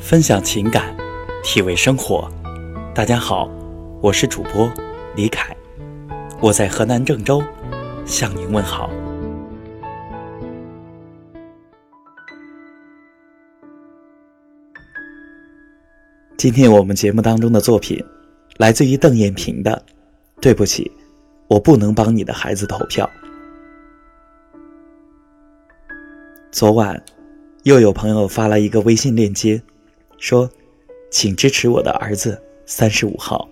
分享情感，体味生活。大家好，我是主播李凯，我在河南郑州向您问好。今天我们节目当中的作品，来自于邓艳萍的《对不起，我不能帮你的孩子投票》。昨晚，又有朋友发了一个微信链接，说：“请支持我的儿子三十五号。”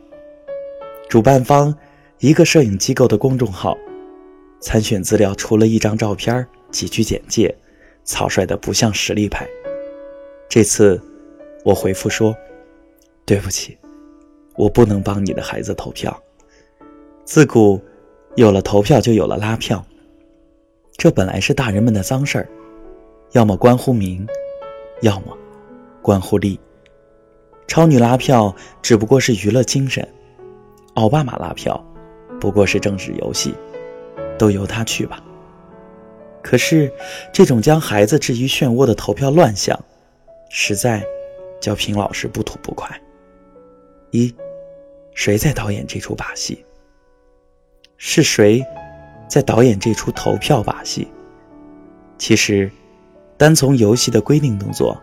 主办方一个摄影机构的公众号，参选资料除了一张照片、几句简介，草率的不像实力派。这次，我回复说：“对不起，我不能帮你的孩子投票。自古有了投票，就有了拉票，这本来是大人们的脏事儿。”要么关乎名，要么关乎利。超女拉票只不过是娱乐精神，奥巴马拉票不过是政治游戏，都由他去吧。可是，这种将孩子置于漩涡的投票乱象，实在叫平老师不吐不快。一，谁在导演这出把戏？是谁在导演这出投票把戏？其实。单从游戏的规定动作，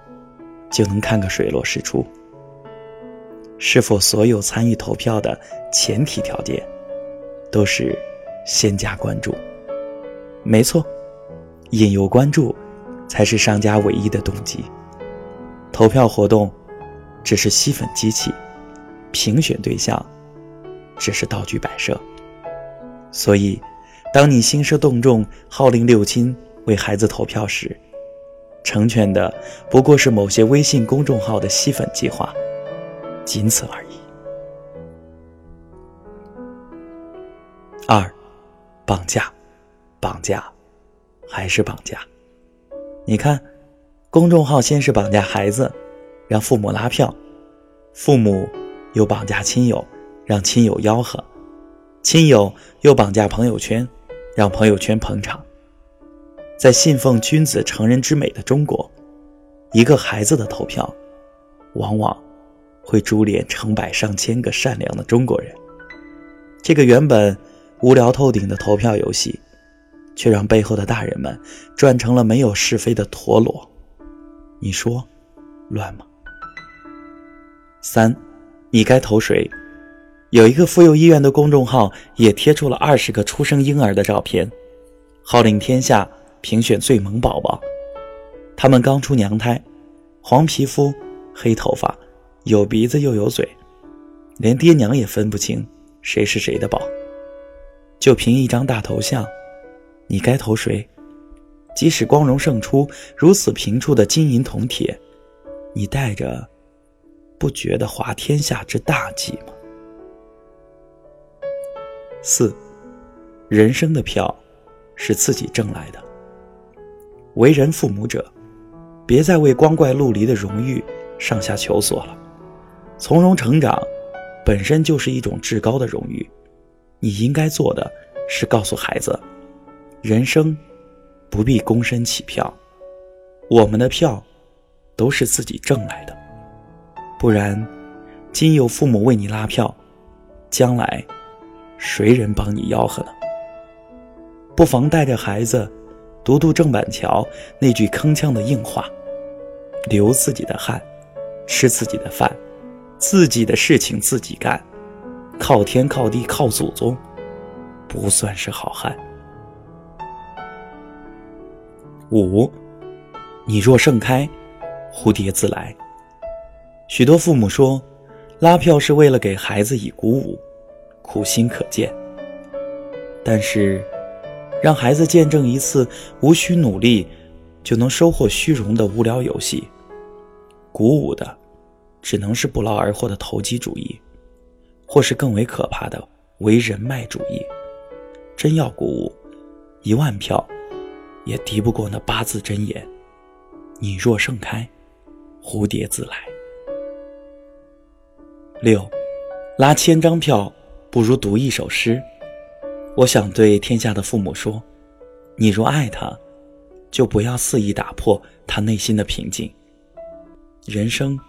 就能看个水落石出。是否所有参与投票的前提条件，都是先加关注？没错，引诱关注，才是商家唯一的动机。投票活动只是吸粉机器，评选对象只是道具摆设。所以，当你兴师动众号令六亲为孩子投票时，成全的不过是某些微信公众号的吸粉计划，仅此而已。二，绑架，绑架，还是绑架？你看，公众号先是绑架孩子，让父母拉票；父母又绑架亲友，让亲友吆喝；亲友又绑架朋友圈，让朋友圈捧场。在信奉君子成人之美的中国，一个孩子的投票，往往会株连成百上千个善良的中国人。这个原本无聊透顶的投票游戏，却让背后的大人们转成了没有是非的陀螺。你说，乱吗？三，你该投谁？有一个妇幼医院的公众号也贴出了二十个出生婴儿的照片，号令天下。评选最萌宝宝，他们刚出娘胎，黄皮肤、黑头发，有鼻子又有嘴，连爹娘也分不清谁是谁的宝。就凭一张大头像，你该投谁？即使光荣胜出，如此平处的金银铜铁，你带着，不觉得滑天下之大稽吗？四，人生的票，是自己挣来的。为人父母者，别再为光怪陆离的荣誉上下求索了。从容成长，本身就是一种至高的荣誉。你应该做的是告诉孩子，人生不必躬身起票，我们的票都是自己挣来的。不然，今有父母为你拉票，将来谁人帮你吆喝呢？不妨带着孩子。读读郑板桥那句铿锵的硬话：“流自己的汗，吃自己的饭，自己的事情自己干，靠天靠地靠祖宗，不算是好汉。”五，你若盛开，蝴蝶自来。许多父母说，拉票是为了给孩子以鼓舞，苦心可见。但是。让孩子见证一次无需努力就能收获虚荣的无聊游戏，鼓舞的只能是不劳而获的投机主义，或是更为可怕的为人脉主义。真要鼓舞，一万票也敌不过那八字真言：“你若盛开，蝴蝶自来。”六，拉千张票不如读一首诗。我想对天下的父母说：你若爱他，就不要肆意打破他内心的平静。人生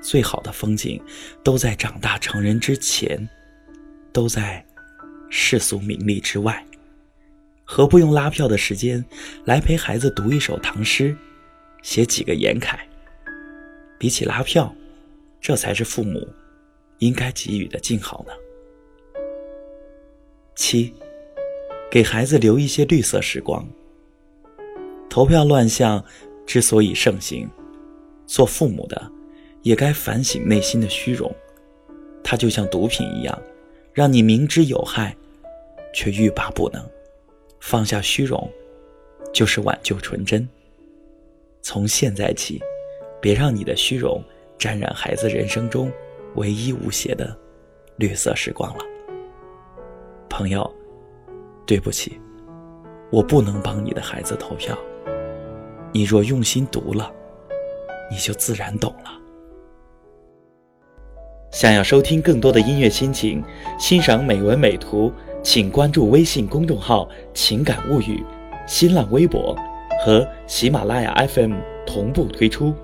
最好的风景，都在长大成人之前，都在世俗名利之外。何不用拉票的时间，来陪孩子读一首唐诗，写几个言楷？比起拉票，这才是父母应该给予的静好呢。七，给孩子留一些绿色时光。投票乱象之所以盛行，做父母的也该反省内心的虚荣。它就像毒品一样，让你明知有害，却欲罢不能。放下虚荣，就是挽救纯真。从现在起，别让你的虚荣沾染孩子人生中唯一无邪的绿色时光了。朋友，对不起，我不能帮你的孩子投票。你若用心读了，你就自然懂了。想要收听更多的音乐心情，欣赏美文美图。请关注微信公众号“情感物语”，新浪微博和喜马拉雅 FM 同步推出。